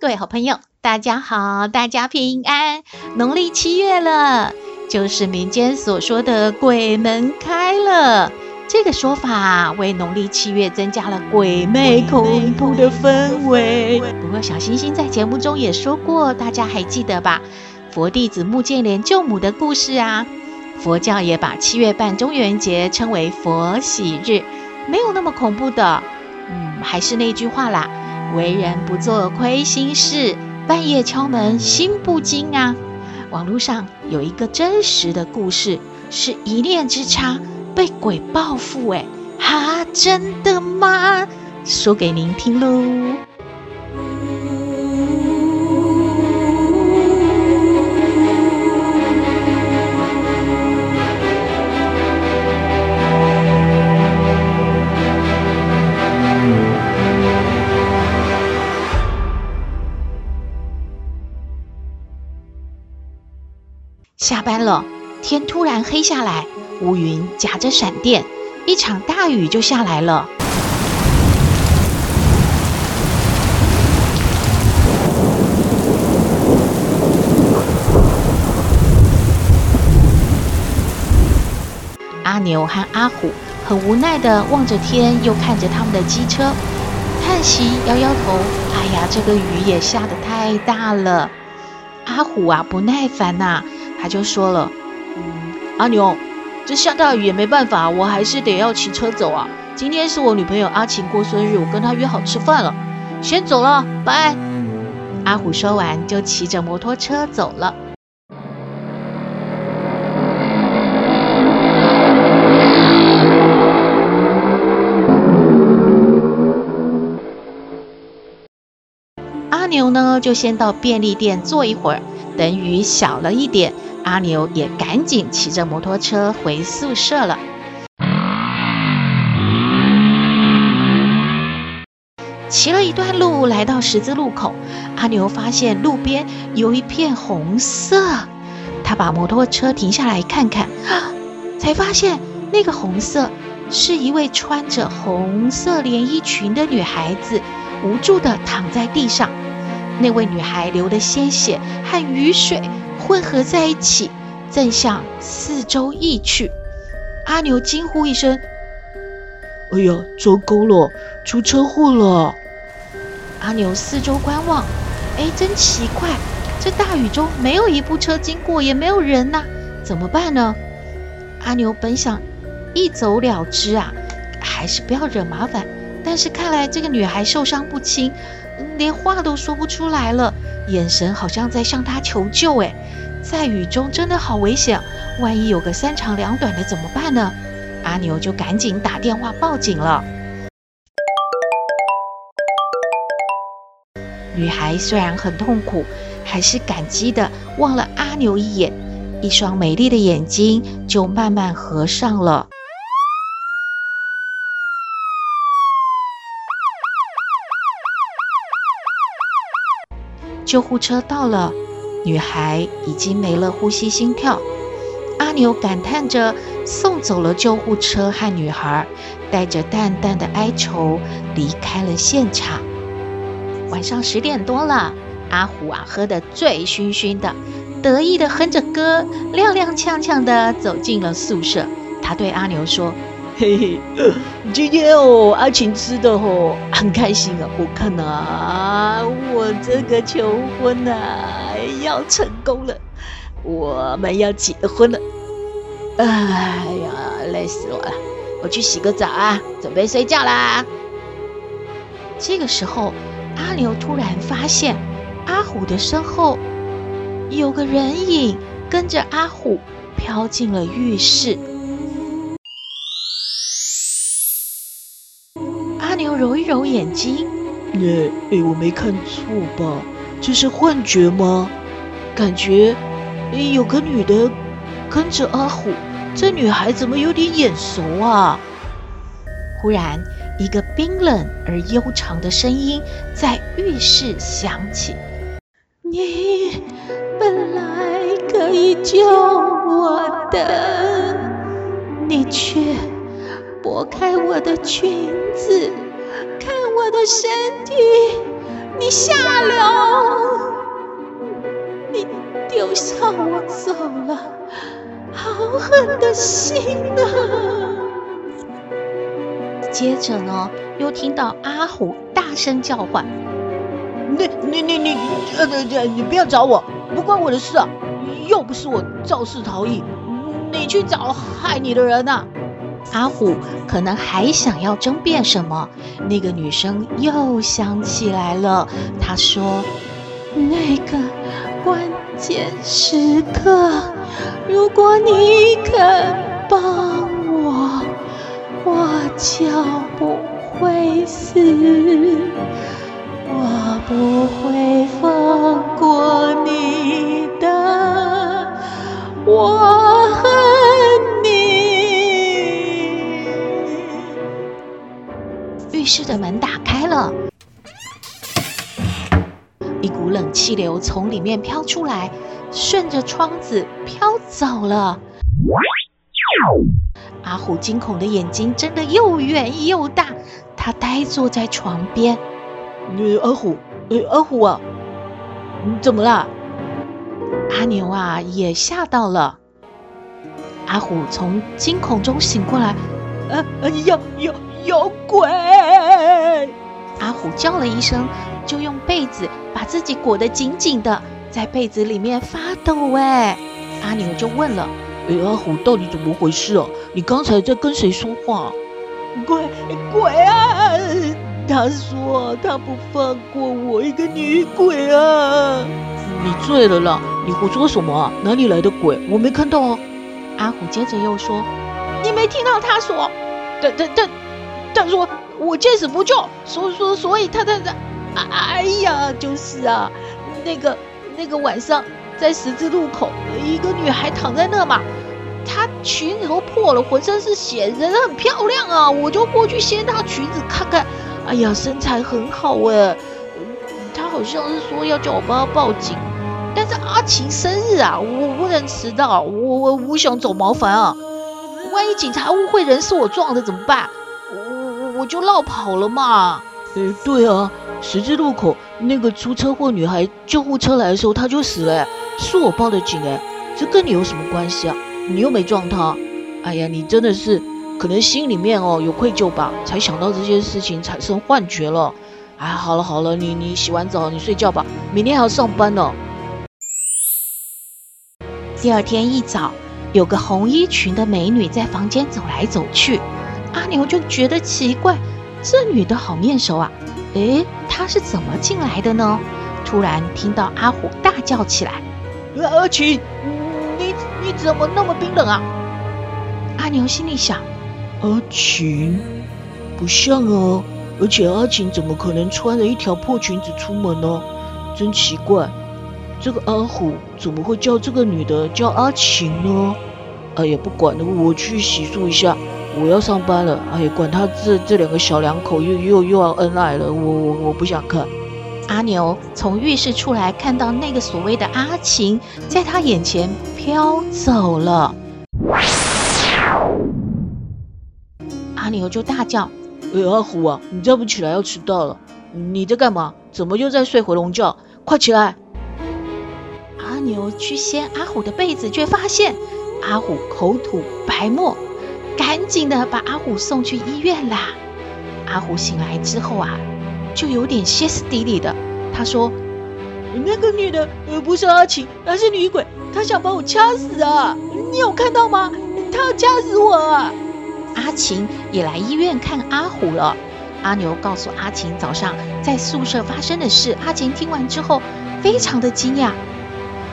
各位好朋友，大家好，大家平安。农历七月了，就是民间所说的鬼门开了。这个说法为农历七月增加了鬼魅恐怖的氛围。不过，小星星在节目中也说过，大家还记得吧？佛弟子目犍连救母的故事啊。佛教也把七月半中元节称为佛喜日，没有那么恐怖的。嗯，还是那句话啦，为人不做亏心事，半夜敲门心不惊啊。网络上有一个真实的故事，是一念之差。被鬼报复哎，哈，真的吗？说给您听喽。下班了，天突然黑下来。乌云夹着闪电，一场大雨就下来了。阿牛和阿虎很无奈的望着天，又看着他们的机车，叹息，摇摇头：“哎呀，这个雨也下得太大了。”阿虎啊，不耐烦呐、啊，他就说了：“，阿牛。”这下大雨也没办法，我还是得要骑车走啊。今天是我女朋友阿晴过生日，我跟她约好吃饭了，先走了，拜。阿虎说完就骑着摩托车走了。牛呢，就先到便利店坐一会儿，等雨小了一点。阿牛也赶紧骑着摩托车回宿舍了。骑了一段路，来到十字路口，阿牛发现路边有一片红色，他把摩托车停下来看看，才发现那个红色是一位穿着红色连衣裙的女孩子，无助的躺在地上。那位女孩流的鲜血和雨水。混合在一起，正向四周溢去。阿牛惊呼一声：“哎呀，糟糕了，出车祸了！”阿牛四周观望，哎，真奇怪，这大雨中没有一部车经过，也没有人呐，怎么办呢？阿牛本想一走了之啊，还是不要惹麻烦。但是看来这个女孩受伤不轻，连话都说不出来了。眼神好像在向他求救，哎，在雨中真的好危险，万一有个三长两短的怎么办呢？阿牛就赶紧打电话报警了。女孩虽然很痛苦，还是感激的望了阿牛一眼，一双美丽的眼睛就慢慢合上了。救护车到了，女孩已经没了呼吸、心跳。阿牛感叹着，送走了救护车和女孩，带着淡淡的哀愁离开了现场。晚上十点多了，阿虎啊喝得醉醺醺的，得意的哼着歌，踉踉跄跄地走进了宿舍。他对阿牛说。嘿嘿，今天哦，阿晴吃的哦，很开心啊！我看呐、啊，我这个求婚呐、要成功了，我们要结婚了。哎呀，累死我了！我去洗个澡啊，准备睡觉啦。这个时候，阿牛突然发现阿虎的身后有个人影跟着阿虎飘进了浴室。眼睛，哎哎，我没看错吧？这是幻觉吗？感觉有个女的跟着阿虎，这女孩怎么有点眼熟啊？忽然，一个冰冷而悠长的声音在浴室响起：“你本来可以救我的，你却拨开我的裙子，看我的身体，你下流，你丢下我走了，好狠的心啊！”接着呢，又听到阿虎大声叫唤：“你你你你，呃呃，你不要找我，不关我的事啊！又不是我肇事逃逸，你去找害你的人呐！”阿虎可能还想要争辩什么，那个女生又想起来了，她说：“那个关键时刻，如果你肯帮。”我我就不会死，我不会放过你的，我室的门打开了，一股冷气流从里面飘出来，顺着窗子飘走了。阿虎惊恐的眼睛睁得又圆又大，他呆坐在床边。呃，阿虎，呃，阿虎啊，你怎么了？阿牛啊，也吓到了。阿虎从惊恐中醒过来，呃，呃，有有有鬼！阿虎叫了一声，就用被子把自己裹得紧紧的，在被子里面发抖。哎，阿牛就问了。哎，阿虎，到底怎么回事啊？你刚才在跟谁说话？鬼鬼啊！他说他不放过我一个女鬼啊！你醉了啦！你胡说什么啊？哪里来的鬼？我没看到啊！阿虎接着又说：“你没听到他说？他他他他说我见死不救，所所所以他他他……哎呀，就是啊，那个那个晚上。”在十字路口，一个女孩躺在那嘛，她裙子都破了，浑身是血，人很漂亮啊，我就过去掀她裙子看看，哎呀，身材很好哎，她好像是说要叫我帮她报警，但是阿晴生日啊，我不能迟到，我我我想找麻烦啊，万一警察误会人是我撞的怎么办？我就落跑了嘛。哎，对啊，十字路口那个出车祸女孩，救护车来的时候她就死了。是我报的警哎，这跟你有什么关系啊？你又没撞她。哎呀，你真的是可能心里面哦有愧疚吧，才想到这些事情产生幻觉了。哎，好了好了，你你洗完澡你睡觉吧，明天还要上班呢。第二天一早，有个红衣裙的美女在房间走来走去，阿牛就觉得奇怪，这女的好面熟啊。诶，她是怎么进来的呢？突然听到阿虎大叫起来。阿晴，你你怎么那么冰冷啊？阿牛心里想，阿晴不像啊，而且阿晴怎么可能穿了一条破裙子出门呢？真奇怪，这个阿虎怎么会叫这个女的叫阿晴呢？哎呀，不管了，我去洗漱一下，我要上班了。哎呀，管他这这两个小两口又又又要恩爱了，我我我不想看。阿牛从浴室出来，看到那个所谓的阿晴在他眼前飘走了。阿牛就大叫：“哎，阿虎啊，你再不起来要迟到了！你在干嘛？怎么又在睡回笼觉？快起来！”阿牛去掀阿虎的被子，却发现阿虎口吐白沫，赶紧的把阿虎送去医院啦。阿虎醒来之后啊。就有点歇斯底里的，他说：“那个女的呃不是阿晴，而是女鬼，她想把我掐死啊！你有看到吗？她要掐死我啊！”阿晴也来医院看阿虎了。阿牛告诉阿晴早上在宿舍发生的事。阿晴听完之后非常的惊讶：“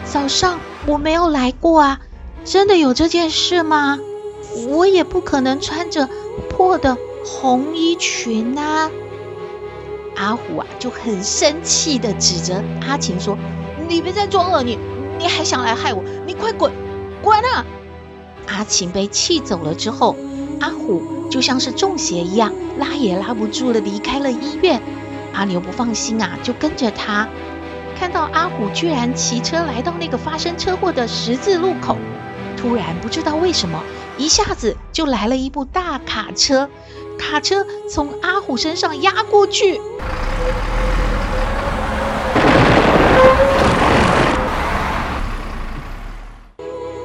早上我没有来过啊，真的有这件事吗？我也不可能穿着破的红衣裙啊！阿虎啊就很生气的指着阿晴说：“你别再装了，你你还想来害我？你快滚，滚啊！”阿晴被气走了之后，阿虎就像是中邪一样，拉也拉不住了，离开了医院。阿牛不放心啊，就跟着他。看到阿虎居然骑车来到那个发生车祸的十字路口，突然不知道为什么，一下子就来了一部大卡车，卡车从阿虎身上压过去，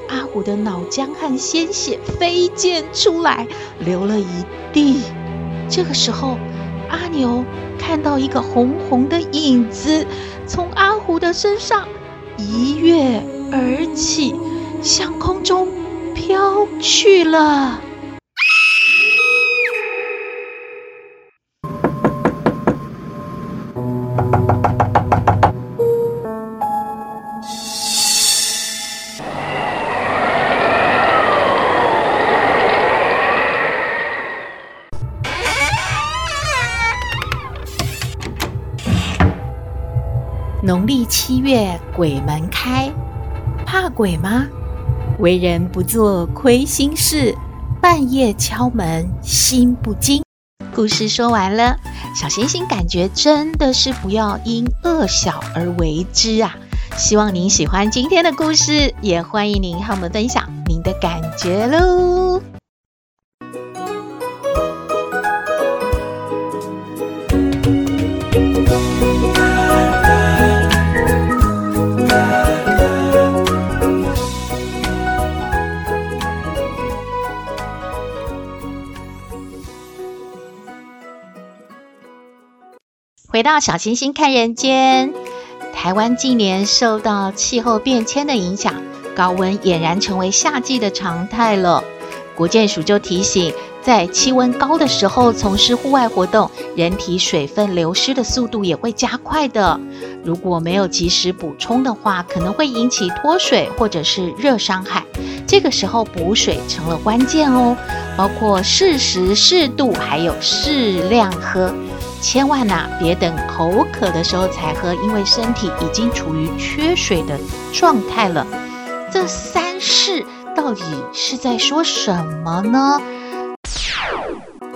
阿虎的脑浆和鲜血飞溅出来，流了一地。这个时候，阿牛看到一个红红的影子。从阿虎的身上一跃而起，向空中飘去了。农历七月鬼门开，怕鬼吗？为人不做亏心事，半夜敲门心不惊。故事说完了，小星星感觉真的是不要因恶小而为之啊！希望您喜欢今天的故事，也欢迎您和我们分享您的感觉喽。回到小星星看人间，台湾近年受到气候变迁的影响，高温俨然成为夏季的常态了。国健署就提醒，在气温高的时候从事户外活动，人体水分流失的速度也会加快的。如果没有及时补充的话，可能会引起脱水或者是热伤害。这个时候补水成了关键哦，包括适时、适度，还有适量喝。千万呐、别等口渴的时候才喝，因为身体已经处于缺水的状态了。这三适到底是在说什么呢？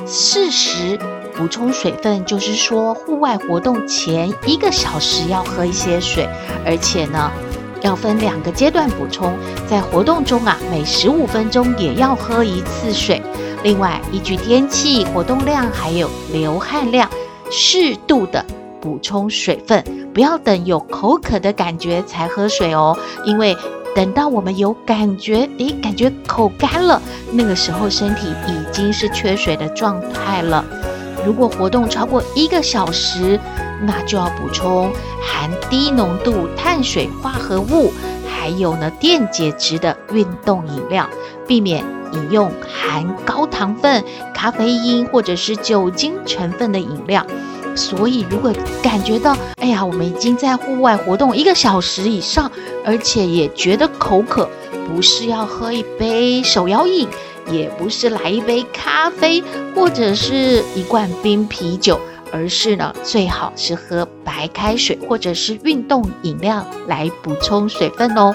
适时补充水分，就是说户外活动前一个小时要喝一些水，而且呢，要分两个阶段补充。在活动中啊，每十五分钟也要喝一次水。另外，依据天气、活动量还有流汗量。适度的补充水分，不要等有口渴的感觉才喝水哦。因为等到我们有感觉，诶，感觉口干了，那个时候身体已经是缺水的状态了。如果活动超过一个小时，那就要补充含低浓度碳水化合物，还有呢电解质的运动饮料，避免饮用含高糖分、咖啡因或者是酒精成分的饮料。所以，如果感觉到，哎呀，我们已经在户外活动一个小时以上，而且也觉得口渴，不是要喝一杯手摇饮，也不是来一杯咖啡或者是一罐冰啤酒，而是呢，最好是喝白开水或者是运动饮料来补充水分哦。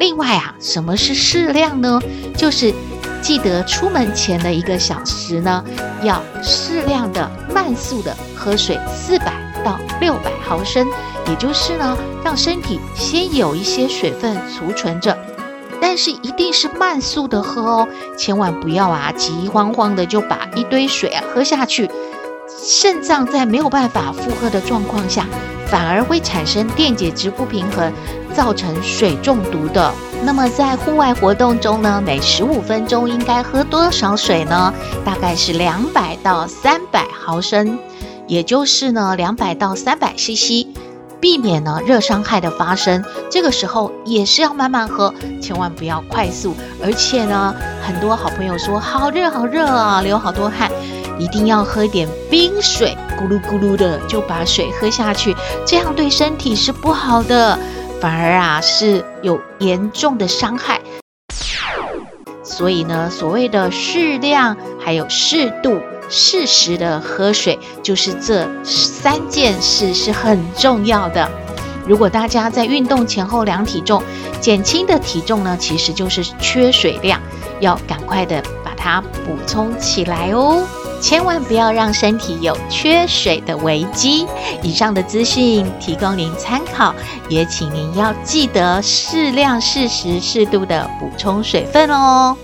另外啊，什么是适量呢？就是记得出门前的一个小时呢，要适量的慢速的喝水四百到六百毫升，也就是呢，让身体先有一些水分储存着，但是一定是慢速的喝哦，千万不要啊急慌慌的就把一堆水啊喝下去，肾脏在没有办法负荷的状况下，反而会产生电解质不平衡。造成水中毒的。那么在户外活动中呢，每十五分钟应该喝多少水呢？大概是两百到三百毫升，也就是呢两百到三百 CC，避免呢热伤害的发生。这个时候也是要慢慢喝，千万不要快速。而且呢，很多好朋友说好热好热啊，流好多汗，一定要喝点冰水，咕噜咕噜的就把水喝下去，这样对身体是不好的。反而啊是有严重的伤害，所以呢，所谓的适量，还有适度、适时的喝水，就是这三件事是很重要的。如果大家在运动前后量体重，减轻的体重呢，其实就是缺水量，要赶快的把它补充起来哦。千万不要让身体有缺水的危机。以上的资讯提供您参考，也请您要记得适量、适时、适度的补充水分哦。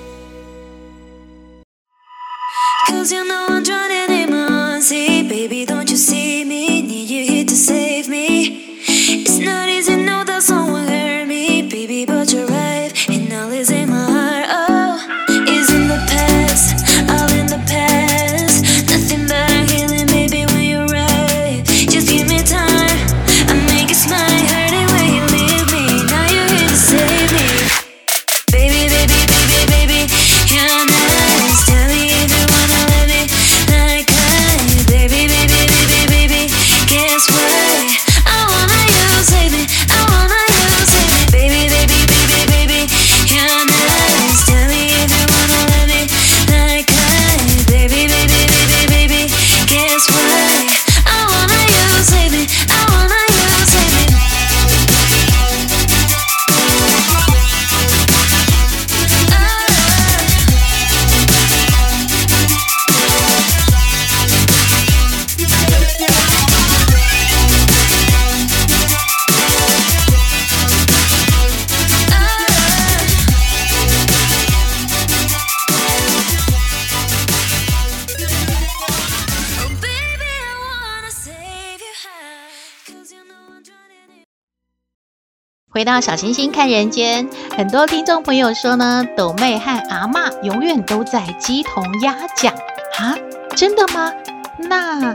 回到小星星看人间，很多听众朋友说呢，斗妹和阿嬷永远都在鸡同鸭讲啊，真的吗？那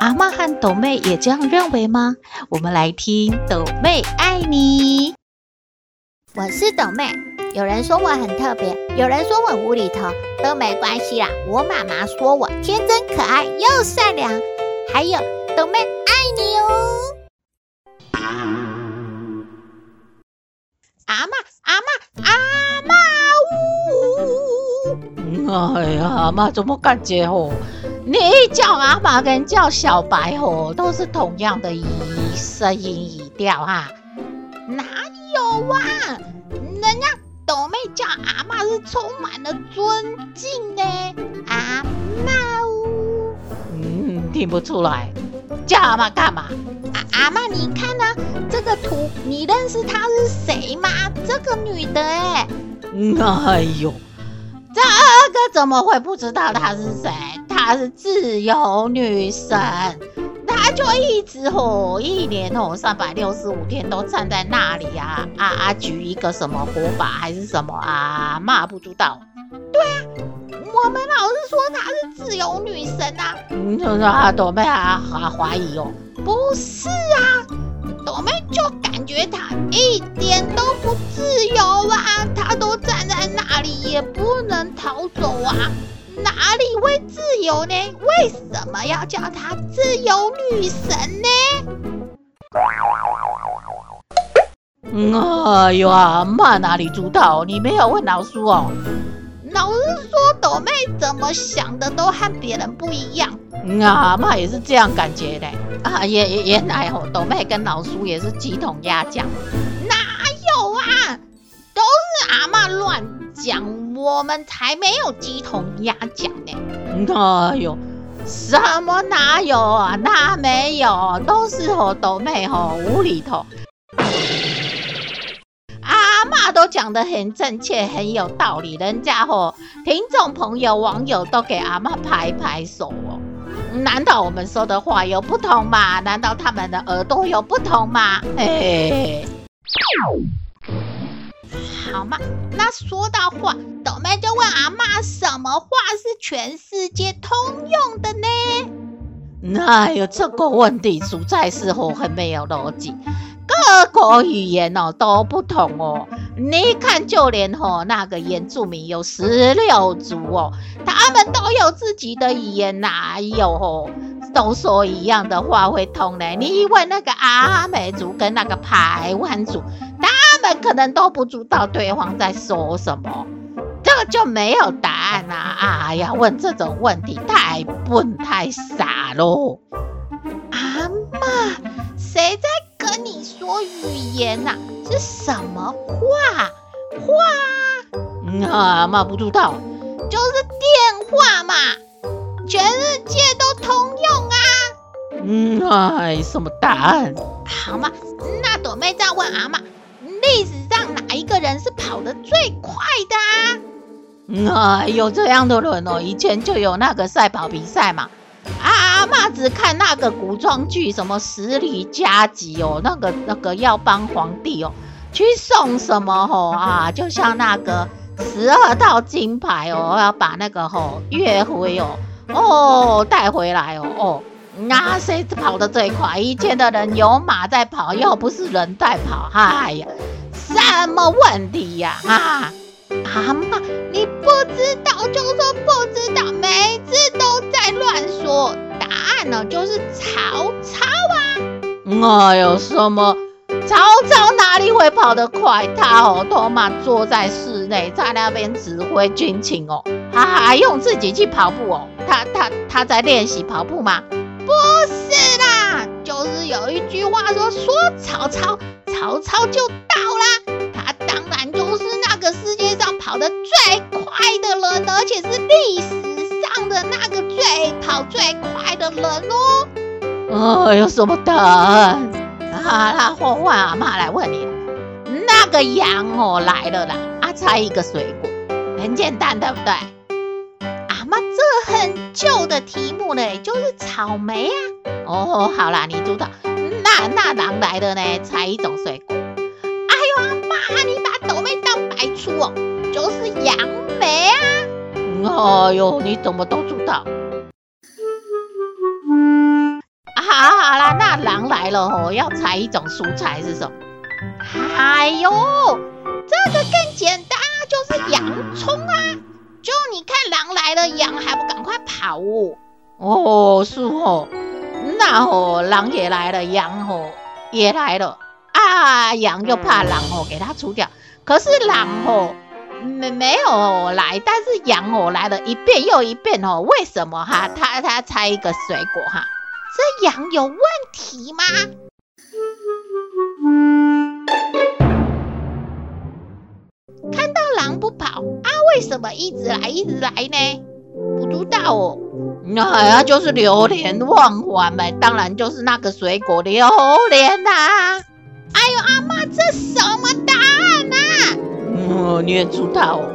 阿嬷和斗妹也这样认为吗？我们来听斗妹爱你。我是斗妹，有人说我很特别，有人说我无厘头，都没关系啦。我妈妈说我天真可爱又善良，还有斗妹爱你哦。阿妈，阿妈，阿妈，呜！哎呀，阿妈怎么感觉哦？你叫阿妈跟叫小白哦，都是同样的语声音语调哈？哪有啊？人家斗妹叫阿妈是充满了尊敬呢。阿妈呜！嗯，听不出来，叫阿妈干嘛？阿阿妈，你看图，你认识她是谁吗？这个女的，哎，哎呦，这二哥怎么会不知道她是谁？她是自由女神，她就一直吼，一年吼三百六十五天都站在那里啊啊啊！举一个什么火把还是什么啊？骂不知道。对啊，我们老是说她是自由女神啊。嗯，就是啊，都被啊啊怀疑哦。不是啊，斗妹就感觉他一点都不自由啊，他都站在那里也不能逃走啊，哪里会自由呢？为什么要叫她自由女神呢？哎呦啊，妈哪里知道？你没有问老师哦。老师说朵妹怎么想的都和别人不一样。啊，妈也是这样感觉的。啊，也也原来吼，斗妹跟老叔也是鸡同鸭讲，哪有啊？都是阿嬷乱讲，我们才没有鸡同鸭讲呢。哎呦，什么哪有啊？哪没有？都是吼斗妹吼无厘头。阿嬷都讲得很正确，很有道理，人家吼听众朋友网友都给阿嬷拍拍手哦。难道我们说的话有不同吗？难道他们的耳朵有不同吗？嘿，好嘛，那说到话，斗妹就问阿嬷，什么话是全世界通用的呢？哎呦，这个问题实在是我很没有逻辑。各国语言哦都不同哦，你看就连吼那个原住民有十六族哦，他们都有自己的语言，哪有吼都说一样的话会通呢？你以为那个阿美族跟那个排湾族，他们可能都不知道对方在说什么？这个就没有答案啊！哎呀，问这种问题太笨太傻喽！阿妈，谁在跟你说语言呐、啊？是什么话？话？嗯、阿嬷不知道，就是电话嘛，全世界都通用啊！嗯，哎，什么答案？好嘛，那朵妹在问阿嬷，历史上哪一个人是跑得最快的啊？嗯、哎，有这样的人哦，以前就有那个赛跑比赛嘛。阿嬷只看那个古装剧，什么十里加急哦，那个那个要帮皇帝哦去送什么吼啊，就像那个十二道金牌哦，要把那个吼岳飞哦哦带回来哦哦，那谁跑得最快？以前的人有马在跑，又不是人在跑，哎呀，什么问题呀啊？阿妈，你不知道呢，就是曹操啊！哎呦，什么？曹操哪里会跑得快？他哦，托马坐在室内，在那边指挥军情哦，他还用自己去跑步哦？他他他在练习跑步吗？不是啦，就是有一句话说，说曹操，曹操就到啦。他当然就是那个世界上跑得最快的人，而且是历史最跑最快的人哦。哦，有什么答案？好啦，换换阿妈来问你，那个羊哦来了啦，啊，猜一个水果，很简单，对不对？阿妈，这很旧的题目呢，就是草莓啊。哦，好啦，你知道，那那狼来了呢？猜一种水果。哎呦，阿妈，你把倒霉当白痴哦，就是杨梅啊。哎呦，你怎么都知道？好，啦，那狼来了哦，要猜一种蔬菜是什么？哎呦，这个更简单，就是洋葱啊！就你看狼来了，羊还不赶快跑哦？哦，是哦，那哦，狼也来了，羊哦也来了啊，羊就怕狼哦给它除掉，可是狼哦没没有来，但是羊哦来了一遍又一遍哦，为什么哈？他他猜一个水果哈？这羊有问题吗？看到狼不跑啊？为什么一直来一直来呢？不知道哦。那呀，就是流连忘返呗。当然就是那个水果榴莲呐。哎呦，阿妈，这什么答案、啊？嗯，你也知道哦。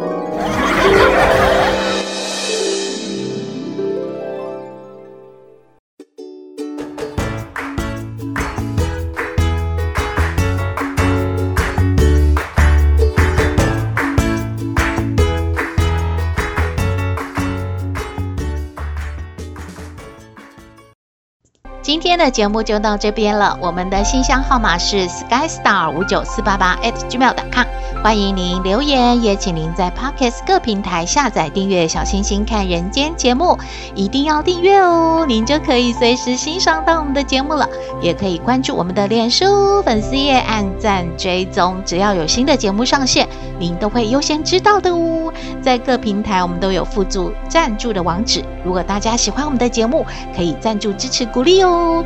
今天的节目就到这边了。我们的信箱号码是 skystar 五九四八八 at gmail.com，欢迎您留言，也请您在 Podcast 各平台下载订阅小星星看人间节目，一定要订阅哦，您就可以随时欣赏到我们的节目了。也可以关注我们的脸书粉丝页，按赞追踪，只要有新的节目上线，您都会优先知道的哦。在各平台我们都有附注赞助的网址如果大家喜欢我们的节目可以赞助支持鼓励哦。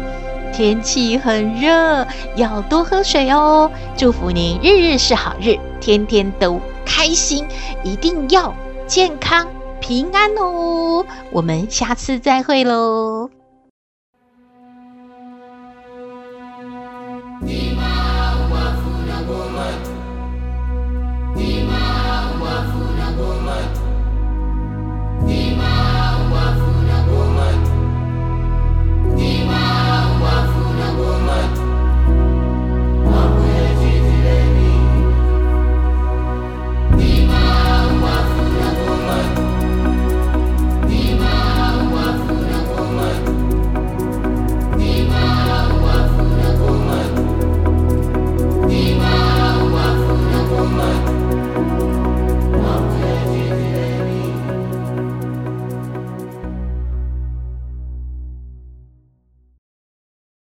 天气很热要多喝水哦。祝福您日日是好日天天都开心一定要健康平安哦。我们下次再会喽。